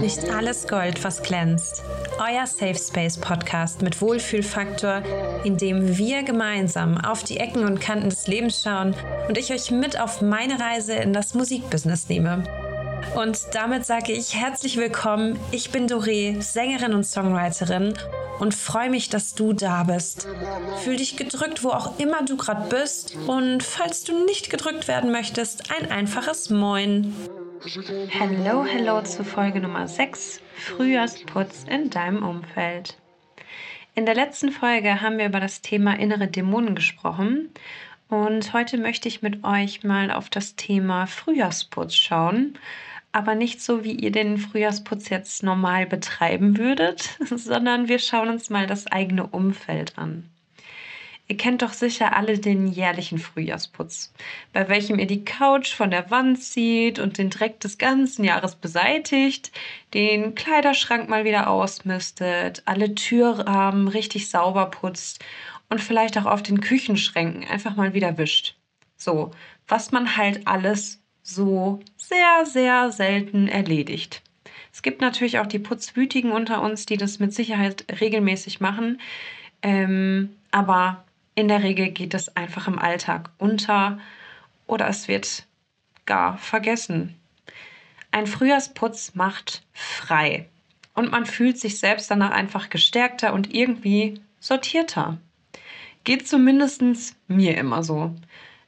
Nicht alles Gold, was glänzt. Euer Safe Space Podcast mit Wohlfühlfaktor, in dem wir gemeinsam auf die Ecken und Kanten des Lebens schauen und ich euch mit auf meine Reise in das Musikbusiness nehme. Und damit sage ich herzlich willkommen. Ich bin Doré, Sängerin und Songwriterin und freue mich, dass du da bist. Fühl dich gedrückt, wo auch immer du gerade bist. Und falls du nicht gedrückt werden möchtest, ein einfaches Moin. Hallo, hallo zu Folge Nummer 6, Frühjahrsputz in deinem Umfeld. In der letzten Folge haben wir über das Thema innere Dämonen gesprochen und heute möchte ich mit euch mal auf das Thema Frühjahrsputz schauen aber nicht so, wie ihr den Frühjahrsputz jetzt normal betreiben würdet, sondern wir schauen uns mal das eigene Umfeld an. Ihr kennt doch sicher alle den jährlichen Frühjahrsputz, bei welchem ihr die Couch von der Wand zieht und den Dreck des ganzen Jahres beseitigt, den Kleiderschrank mal wieder ausmistet, alle Türrahmen richtig sauber putzt und vielleicht auch auf den Küchenschränken einfach mal wieder wischt. So, was man halt alles so sehr, sehr selten erledigt. Es gibt natürlich auch die Putzwütigen unter uns, die das mit Sicherheit regelmäßig machen. Ähm, aber in der Regel geht es einfach im Alltag unter oder es wird gar vergessen. Ein Frühjahrsputz macht frei und man fühlt sich selbst danach einfach gestärkter und irgendwie sortierter. Geht zumindest mir immer so.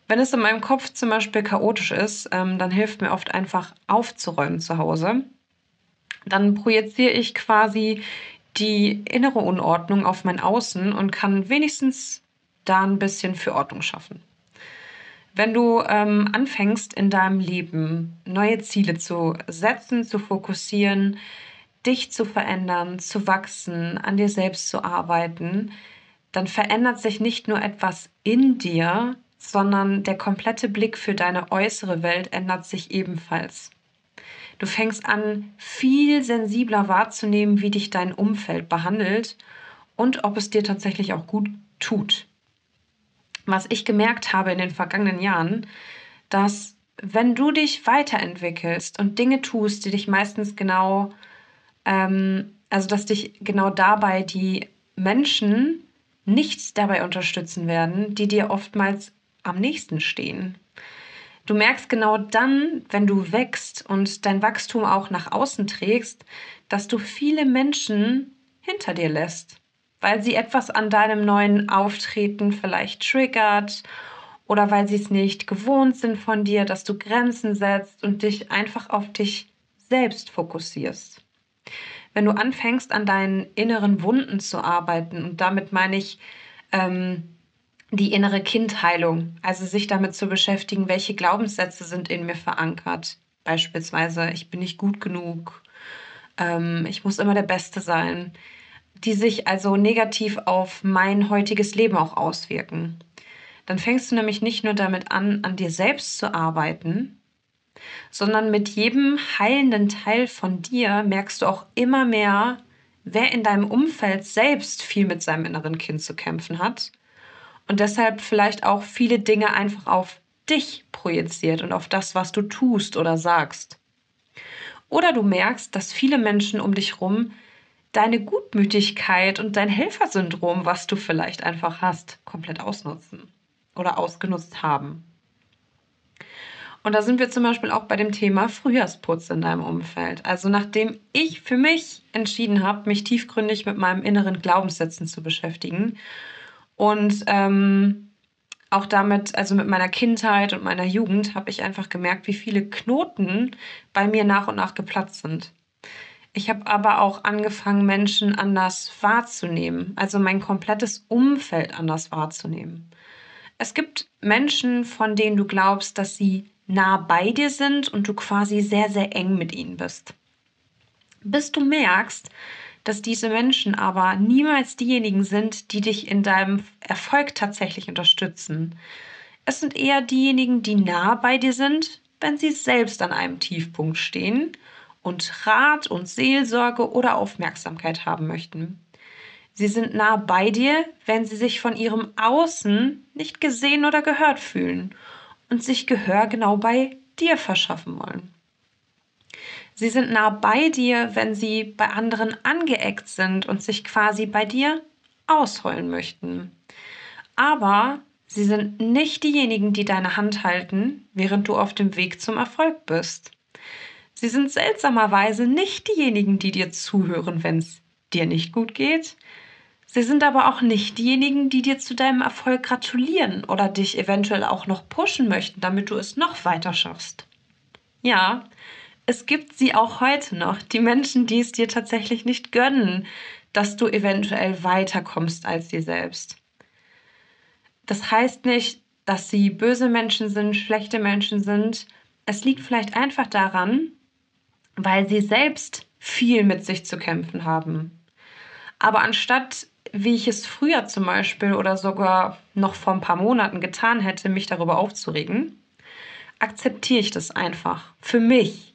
Wenn es in meinem Kopf zum Beispiel chaotisch ist, ähm, dann hilft mir oft einfach aufzuräumen zu Hause. Dann projiziere ich quasi die innere Unordnung auf mein Außen und kann wenigstens da ein bisschen für Ordnung schaffen. Wenn du ähm, anfängst in deinem Leben neue Ziele zu setzen, zu fokussieren, dich zu verändern, zu wachsen, an dir selbst zu arbeiten, dann verändert sich nicht nur etwas in dir, sondern der komplette Blick für deine äußere Welt ändert sich ebenfalls. Du fängst an, viel sensibler wahrzunehmen, wie dich dein Umfeld behandelt und ob es dir tatsächlich auch gut tut. Was ich gemerkt habe in den vergangenen Jahren, dass wenn du dich weiterentwickelst und Dinge tust, die dich meistens genau, ähm, also dass dich genau dabei die Menschen nicht dabei unterstützen werden, die dir oftmals am nächsten stehen. Du merkst genau dann, wenn du wächst und dein Wachstum auch nach außen trägst, dass du viele Menschen hinter dir lässt, weil sie etwas an deinem neuen Auftreten vielleicht triggert oder weil sie es nicht gewohnt sind von dir, dass du Grenzen setzt und dich einfach auf dich selbst fokussierst. Wenn du anfängst, an deinen inneren Wunden zu arbeiten, und damit meine ich ähm, die innere Kindheilung, also sich damit zu beschäftigen, welche Glaubenssätze sind in mir verankert. Beispielsweise, ich bin nicht gut genug, ähm, ich muss immer der Beste sein, die sich also negativ auf mein heutiges Leben auch auswirken. Dann fängst du nämlich nicht nur damit an, an dir selbst zu arbeiten, sondern mit jedem heilenden Teil von dir merkst du auch immer mehr, wer in deinem Umfeld selbst viel mit seinem inneren Kind zu kämpfen hat und deshalb vielleicht auch viele Dinge einfach auf dich projiziert und auf das, was du tust oder sagst. Oder du merkst, dass viele Menschen um dich rum deine Gutmütigkeit und dein Helfersyndrom, was du vielleicht einfach hast, komplett ausnutzen oder ausgenutzt haben. Und da sind wir zum Beispiel auch bei dem Thema Frühjahrsputz in deinem Umfeld. Also nachdem ich für mich entschieden habe, mich tiefgründig mit meinem inneren Glaubenssätzen zu beschäftigen und ähm, auch damit, also mit meiner Kindheit und meiner Jugend, habe ich einfach gemerkt, wie viele Knoten bei mir nach und nach geplatzt sind. Ich habe aber auch angefangen, Menschen anders wahrzunehmen, also mein komplettes Umfeld anders wahrzunehmen. Es gibt Menschen, von denen du glaubst, dass sie nah bei dir sind und du quasi sehr, sehr eng mit ihnen bist. Bis du merkst, dass diese Menschen aber niemals diejenigen sind, die dich in deinem Erfolg tatsächlich unterstützen. Es sind eher diejenigen, die nah bei dir sind, wenn sie selbst an einem Tiefpunkt stehen und Rat und Seelsorge oder Aufmerksamkeit haben möchten. Sie sind nah bei dir, wenn sie sich von ihrem Außen nicht gesehen oder gehört fühlen und sich Gehör genau bei dir verschaffen wollen. Sie sind nah bei dir, wenn sie bei anderen angeeckt sind und sich quasi bei dir ausheulen möchten. Aber sie sind nicht diejenigen, die deine Hand halten, während du auf dem Weg zum Erfolg bist. Sie sind seltsamerweise nicht diejenigen, die dir zuhören, wenn es dir nicht gut geht. Sie sind aber auch nicht diejenigen, die dir zu deinem Erfolg gratulieren oder dich eventuell auch noch pushen möchten, damit du es noch weiter schaffst. Ja, es gibt sie auch heute noch, die Menschen, die es dir tatsächlich nicht gönnen, dass du eventuell weiterkommst als sie selbst. Das heißt nicht, dass sie böse Menschen sind, schlechte Menschen sind. Es liegt vielleicht einfach daran, weil sie selbst viel mit sich zu kämpfen haben. Aber anstatt, wie ich es früher zum Beispiel oder sogar noch vor ein paar Monaten getan hätte, mich darüber aufzuregen, akzeptiere ich das einfach für mich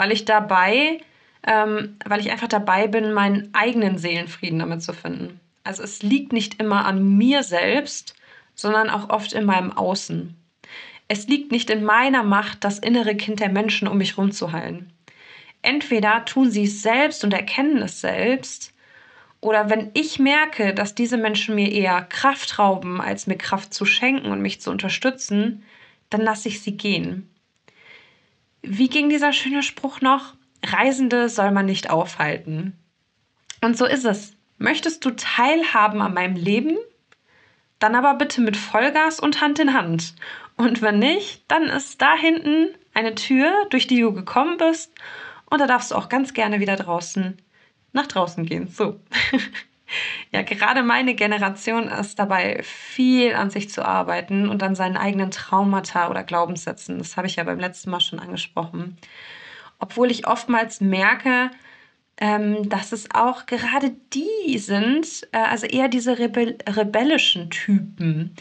weil ich dabei, ähm, weil ich einfach dabei bin, meinen eigenen Seelenfrieden damit zu finden. Also es liegt nicht immer an mir selbst, sondern auch oft in meinem Außen. Es liegt nicht in meiner Macht, das innere Kind der Menschen um mich herum zu heilen. Entweder tun sie es selbst und erkennen es selbst, oder wenn ich merke, dass diese Menschen mir eher Kraft rauben, als mir Kraft zu schenken und mich zu unterstützen, dann lasse ich sie gehen. Wie ging dieser schöne Spruch noch? Reisende soll man nicht aufhalten. Und so ist es. Möchtest du teilhaben an meinem Leben? Dann aber bitte mit Vollgas und Hand in Hand. Und wenn nicht, dann ist da hinten eine Tür, durch die du gekommen bist. Und da darfst du auch ganz gerne wieder draußen nach draußen gehen. So. Ja, gerade meine Generation ist dabei, viel an sich zu arbeiten und an seinen eigenen Traumata oder Glaubenssätzen. Das habe ich ja beim letzten Mal schon angesprochen. Obwohl ich oftmals merke, ähm, dass es auch gerade die sind, äh, also eher diese Rebell rebellischen Typen,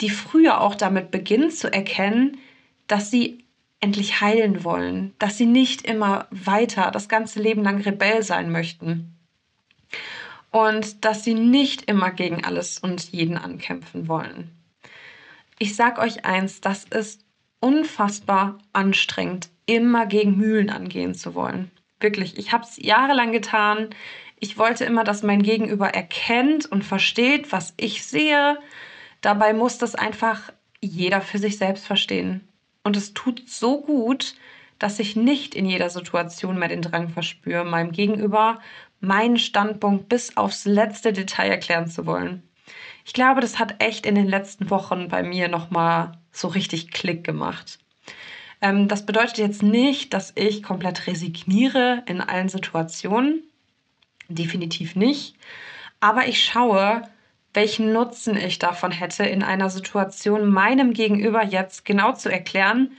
die früher auch damit beginnen zu erkennen, dass sie endlich heilen wollen, dass sie nicht immer weiter das ganze Leben lang Rebell sein möchten und dass sie nicht immer gegen alles und jeden ankämpfen wollen. Ich sag euch eins, das ist unfassbar anstrengend, immer gegen Mühlen angehen zu wollen. Wirklich, ich habe es jahrelang getan. Ich wollte immer, dass mein Gegenüber erkennt und versteht, was ich sehe. Dabei muss das einfach jeder für sich selbst verstehen. Und es tut so gut, dass ich nicht in jeder Situation mehr den Drang verspüre, meinem Gegenüber meinen Standpunkt bis aufs letzte Detail erklären zu wollen. Ich glaube, das hat echt in den letzten Wochen bei mir nochmal so richtig Klick gemacht. Ähm, das bedeutet jetzt nicht, dass ich komplett resigniere in allen Situationen. Definitiv nicht. Aber ich schaue, welchen Nutzen ich davon hätte, in einer Situation meinem Gegenüber jetzt genau zu erklären,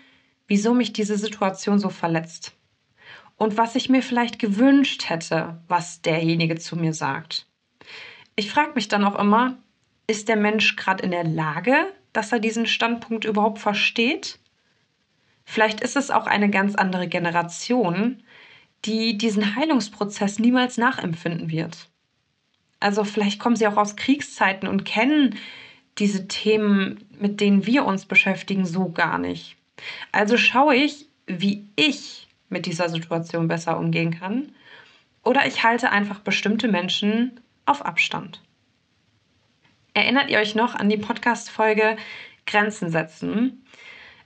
wieso mich diese Situation so verletzt und was ich mir vielleicht gewünscht hätte, was derjenige zu mir sagt. Ich frage mich dann auch immer, ist der Mensch gerade in der Lage, dass er diesen Standpunkt überhaupt versteht? Vielleicht ist es auch eine ganz andere Generation, die diesen Heilungsprozess niemals nachempfinden wird. Also vielleicht kommen sie auch aus Kriegszeiten und kennen diese Themen, mit denen wir uns beschäftigen, so gar nicht. Also schaue ich, wie ich mit dieser Situation besser umgehen kann. Oder ich halte einfach bestimmte Menschen auf Abstand. Erinnert ihr euch noch an die Podcast-Folge Grenzen setzen?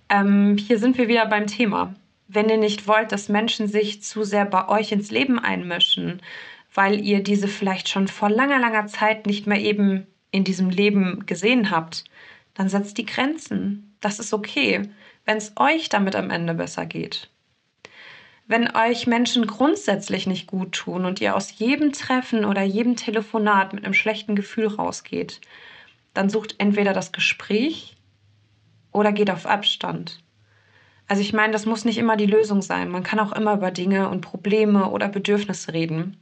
Ähm, hier sind wir wieder beim Thema. Wenn ihr nicht wollt, dass Menschen sich zu sehr bei euch ins Leben einmischen, weil ihr diese vielleicht schon vor langer, langer Zeit nicht mehr eben in diesem Leben gesehen habt, dann setzt die Grenzen. Das ist okay, wenn es euch damit am Ende besser geht. Wenn euch Menschen grundsätzlich nicht gut tun und ihr aus jedem Treffen oder jedem Telefonat mit einem schlechten Gefühl rausgeht, dann sucht entweder das Gespräch oder geht auf Abstand. Also ich meine, das muss nicht immer die Lösung sein. Man kann auch immer über Dinge und Probleme oder Bedürfnisse reden.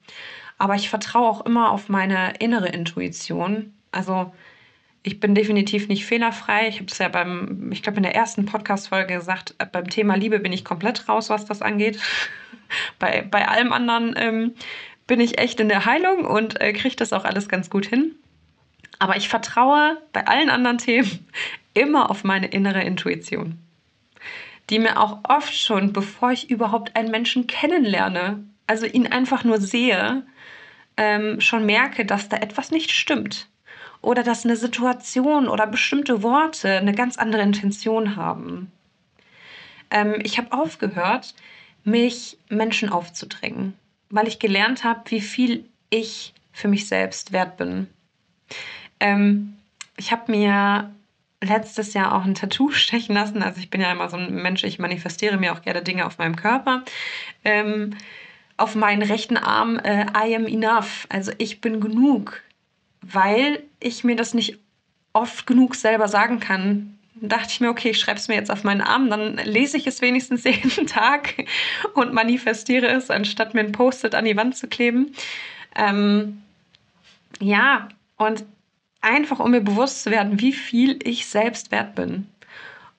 Aber ich vertraue auch immer auf meine innere Intuition. Also ich bin definitiv nicht fehlerfrei. Ich habe es ja beim, ich glaube, in der ersten Podcast-Folge gesagt, äh, beim Thema Liebe bin ich komplett raus, was das angeht. bei, bei allem anderen ähm, bin ich echt in der Heilung und äh, kriege das auch alles ganz gut hin. Aber ich vertraue bei allen anderen Themen immer auf meine innere Intuition. die mir auch oft schon, bevor ich überhaupt einen Menschen kennenlerne, also ihn einfach nur sehe, ähm, schon merke, dass da etwas nicht stimmt. Oder dass eine Situation oder bestimmte Worte eine ganz andere Intention haben. Ähm, ich habe aufgehört, mich Menschen aufzudrängen, weil ich gelernt habe, wie viel ich für mich selbst wert bin. Ähm, ich habe mir letztes Jahr auch ein Tattoo stechen lassen. Also ich bin ja immer so ein Mensch, ich manifestiere mir auch gerne Dinge auf meinem Körper. Ähm, auf meinen rechten Arm, äh, I am enough. Also ich bin genug, weil ich mir das nicht oft genug selber sagen kann. Da dachte ich mir, okay, ich schreibe es mir jetzt auf meinen Arm, dann lese ich es wenigstens jeden Tag und manifestiere es, anstatt mir ein Post-it an die Wand zu kleben. Ähm, ja, und einfach um mir bewusst zu werden, wie viel ich selbst wert bin.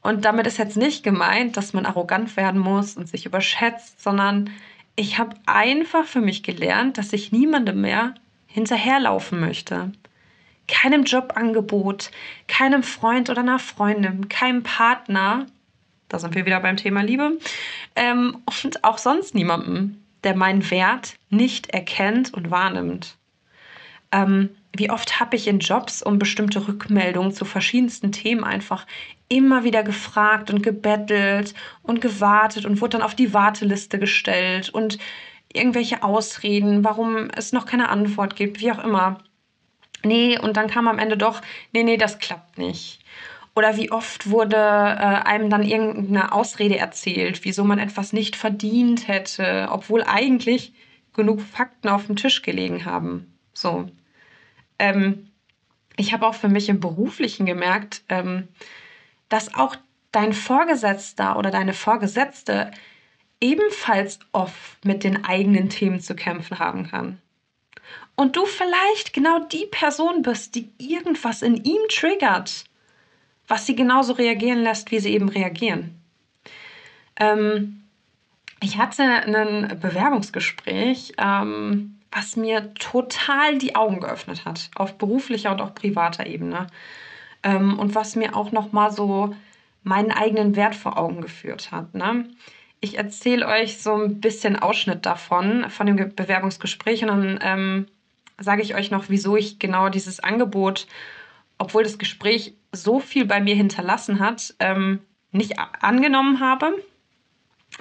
Und damit ist jetzt nicht gemeint, dass man arrogant werden muss und sich überschätzt, sondern ich habe einfach für mich gelernt, dass ich niemandem mehr hinterherlaufen möchte. Keinem Jobangebot, keinem Freund oder einer Freundin, keinem Partner, da sind wir wieder beim Thema Liebe, ähm, und auch sonst niemandem, der meinen Wert nicht erkennt und wahrnimmt. Ähm, wie oft habe ich in Jobs um bestimmte Rückmeldungen zu verschiedensten Themen einfach immer wieder gefragt und gebettelt und gewartet und wurde dann auf die Warteliste gestellt und irgendwelche Ausreden, warum es noch keine Antwort gibt, wie auch immer. Nee, und dann kam am Ende doch, nee, nee, das klappt nicht. Oder wie oft wurde äh, einem dann irgendeine Ausrede erzählt, wieso man etwas nicht verdient hätte, obwohl eigentlich genug Fakten auf dem Tisch gelegen haben. So. Ähm, ich habe auch für mich im Beruflichen gemerkt, ähm, dass auch dein Vorgesetzter oder deine Vorgesetzte ebenfalls oft mit den eigenen Themen zu kämpfen haben kann. Und du vielleicht genau die Person bist, die irgendwas in ihm triggert, was sie genauso reagieren lässt, wie sie eben reagieren. Ähm, ich hatte ein Bewerbungsgespräch ähm, was mir total die Augen geöffnet hat, auf beruflicher und auch privater Ebene. Ähm, und was mir auch nochmal so meinen eigenen Wert vor Augen geführt hat. Ne? Ich erzähle euch so ein bisschen Ausschnitt davon, von dem Bewerbungsgespräch und dann ähm, sage ich euch noch, wieso ich genau dieses Angebot, obwohl das Gespräch so viel bei mir hinterlassen hat, ähm, nicht angenommen habe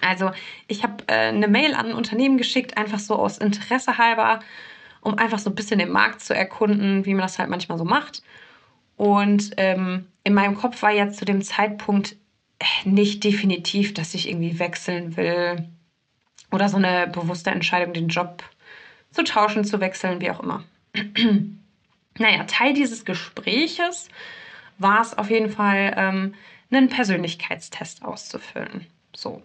also ich habe äh, eine Mail an ein Unternehmen geschickt, einfach so aus Interesse halber, um einfach so ein bisschen den Markt zu erkunden, wie man das halt manchmal so macht. Und ähm, in meinem Kopf war jetzt zu dem Zeitpunkt nicht definitiv, dass ich irgendwie wechseln will oder so eine bewusste Entscheidung, den Job zu tauschen, zu wechseln, wie auch immer. naja, Teil dieses Gespräches war es auf jeden Fall, ähm, einen Persönlichkeitstest auszufüllen. So,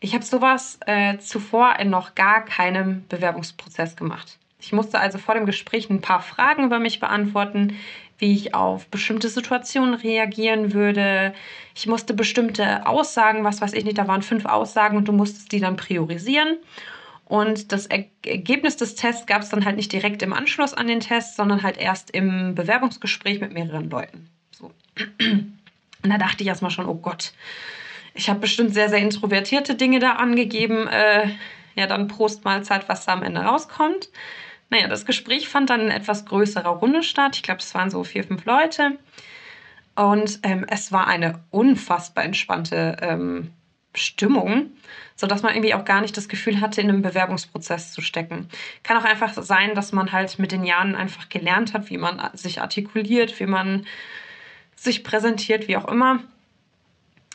ich habe sowas äh, zuvor in noch gar keinem Bewerbungsprozess gemacht. Ich musste also vor dem Gespräch ein paar Fragen über mich beantworten, wie ich auf bestimmte Situationen reagieren würde. Ich musste bestimmte Aussagen, was weiß ich nicht, da waren fünf Aussagen und du musstest die dann priorisieren. Und das Ergebnis des Tests gab es dann halt nicht direkt im Anschluss an den Test, sondern halt erst im Bewerbungsgespräch mit mehreren Leuten. So. Und da dachte ich erstmal schon, oh Gott, ich habe bestimmt sehr, sehr introvertierte Dinge da angegeben. Äh, ja, dann Prostmahlzeit, was da am Ende rauskommt. Naja, das Gespräch fand dann in etwas größerer Runde statt. Ich glaube, es waren so vier, fünf Leute. Und ähm, es war eine unfassbar entspannte ähm, Stimmung, sodass man irgendwie auch gar nicht das Gefühl hatte, in einem Bewerbungsprozess zu stecken. Kann auch einfach sein, dass man halt mit den Jahren einfach gelernt hat, wie man sich artikuliert, wie man sich präsentiert, wie auch immer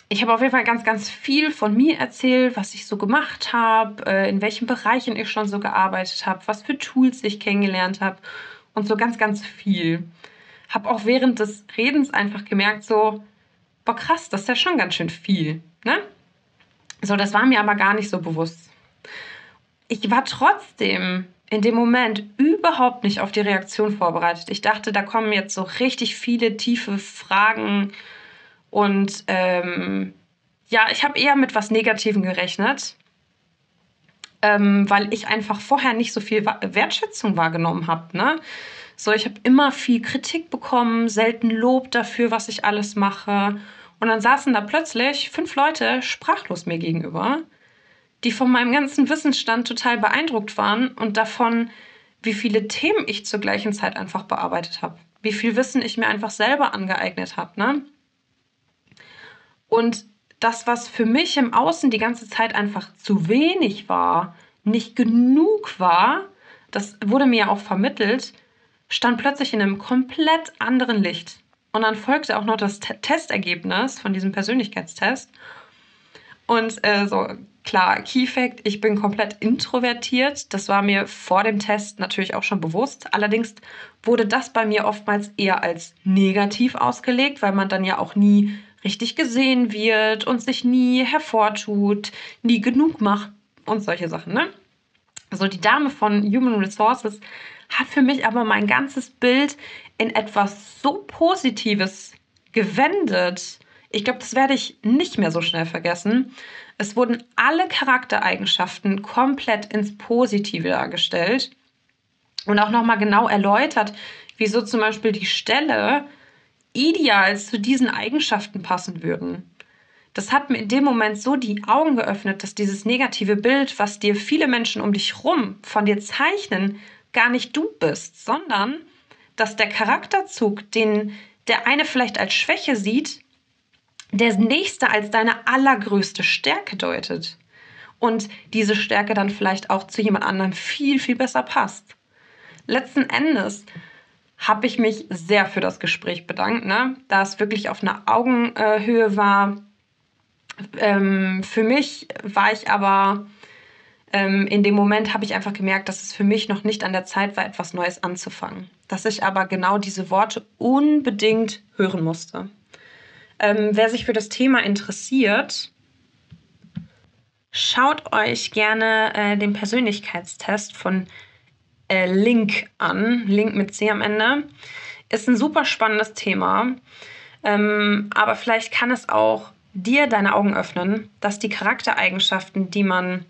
ich habe auf jeden Fall ganz, ganz viel von mir erzählt, was ich so gemacht habe, äh, in welchen Bereichen ich schon so gearbeitet habe, was für Tools ich kennengelernt habe und so ganz, ganz viel. Habe auch während des Redens einfach gemerkt, so, boah, krass, das ist ja schon ganz schön viel. Ne? So, das war mir aber gar nicht so bewusst. Ich war trotzdem in dem Moment überhaupt nicht auf die Reaktion vorbereitet. Ich dachte, da kommen jetzt so richtig viele tiefe Fragen und ähm, ja, ich habe eher mit was Negativem gerechnet, ähm, weil ich einfach vorher nicht so viel Wertschätzung wahrgenommen habe. Ne? So, ich habe immer viel Kritik bekommen, selten Lob dafür, was ich alles mache. Und dann saßen da plötzlich fünf Leute sprachlos mir gegenüber, die von meinem ganzen Wissensstand total beeindruckt waren und davon, wie viele Themen ich zur gleichen Zeit einfach bearbeitet habe. Wie viel Wissen ich mir einfach selber angeeignet habe. Ne? Und das, was für mich im Außen die ganze Zeit einfach zu wenig war, nicht genug war, das wurde mir ja auch vermittelt, stand plötzlich in einem komplett anderen Licht. Und dann folgte auch noch das T Testergebnis von diesem Persönlichkeitstest. Und äh, so, klar, Key Fact, ich bin komplett introvertiert. Das war mir vor dem Test natürlich auch schon bewusst. Allerdings wurde das bei mir oftmals eher als negativ ausgelegt, weil man dann ja auch nie richtig gesehen wird und sich nie hervortut, nie genug macht und solche Sachen, ne? Also die Dame von Human Resources hat für mich aber mein ganzes Bild in etwas so Positives gewendet. Ich glaube, das werde ich nicht mehr so schnell vergessen. Es wurden alle Charaktereigenschaften komplett ins Positive dargestellt und auch nochmal genau erläutert, wieso zum Beispiel die Stelle ideal zu diesen Eigenschaften passen würden. Das hat mir in dem Moment so die Augen geöffnet, dass dieses negative Bild, was dir viele Menschen um dich rum von dir zeichnen, gar nicht du bist, sondern dass der Charakterzug, den der eine vielleicht als Schwäche sieht, der nächste als deine allergrößte Stärke deutet. Und diese Stärke dann vielleicht auch zu jemand anderem viel, viel besser passt. Letzten Endes habe ich mich sehr für das Gespräch bedankt, ne? da es wirklich auf einer Augenhöhe war. Ähm, für mich war ich aber ähm, in dem Moment habe ich einfach gemerkt, dass es für mich noch nicht an der Zeit war, etwas Neues anzufangen. Dass ich aber genau diese Worte unbedingt hören musste. Ähm, wer sich für das Thema interessiert, schaut euch gerne äh, den Persönlichkeitstest von äh, Link an. Link mit C am Ende. Ist ein super spannendes Thema. Ähm, aber vielleicht kann es auch dir deine Augen öffnen, dass die Charaktereigenschaften, die man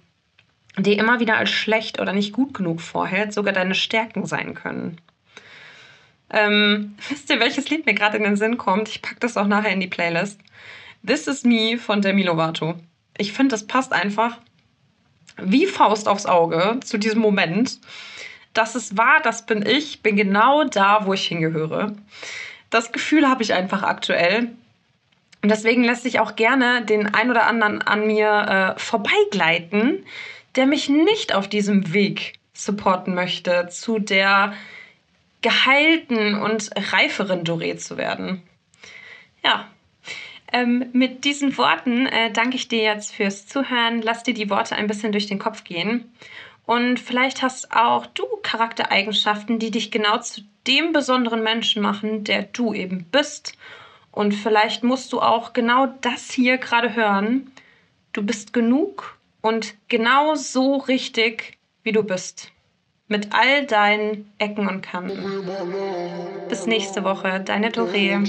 die immer wieder als schlecht oder nicht gut genug vorhält, sogar deine Stärken sein können. Ähm, wisst ihr, welches Lied mir gerade in den Sinn kommt? Ich packe das auch nachher in die Playlist. This is Me von Demi Lovato. Ich finde, das passt einfach wie Faust aufs Auge zu diesem Moment. Das ist wahr, das bin ich, bin genau da, wo ich hingehöre. Das Gefühl habe ich einfach aktuell. Und deswegen lässt sich auch gerne den ein oder anderen an mir äh, vorbeigleiten, der mich nicht auf diesem Weg supporten möchte, zu der geheilten und reiferen Doree zu werden. Ja, ähm, mit diesen Worten äh, danke ich dir jetzt fürs Zuhören. Lass dir die Worte ein bisschen durch den Kopf gehen. Und vielleicht hast auch du Charaktereigenschaften, die dich genau zu dem besonderen Menschen machen, der du eben bist. Und vielleicht musst du auch genau das hier gerade hören. Du bist genug und genau so richtig, wie du bist. Mit all deinen Ecken und Kanten. Bis nächste Woche, deine Doree.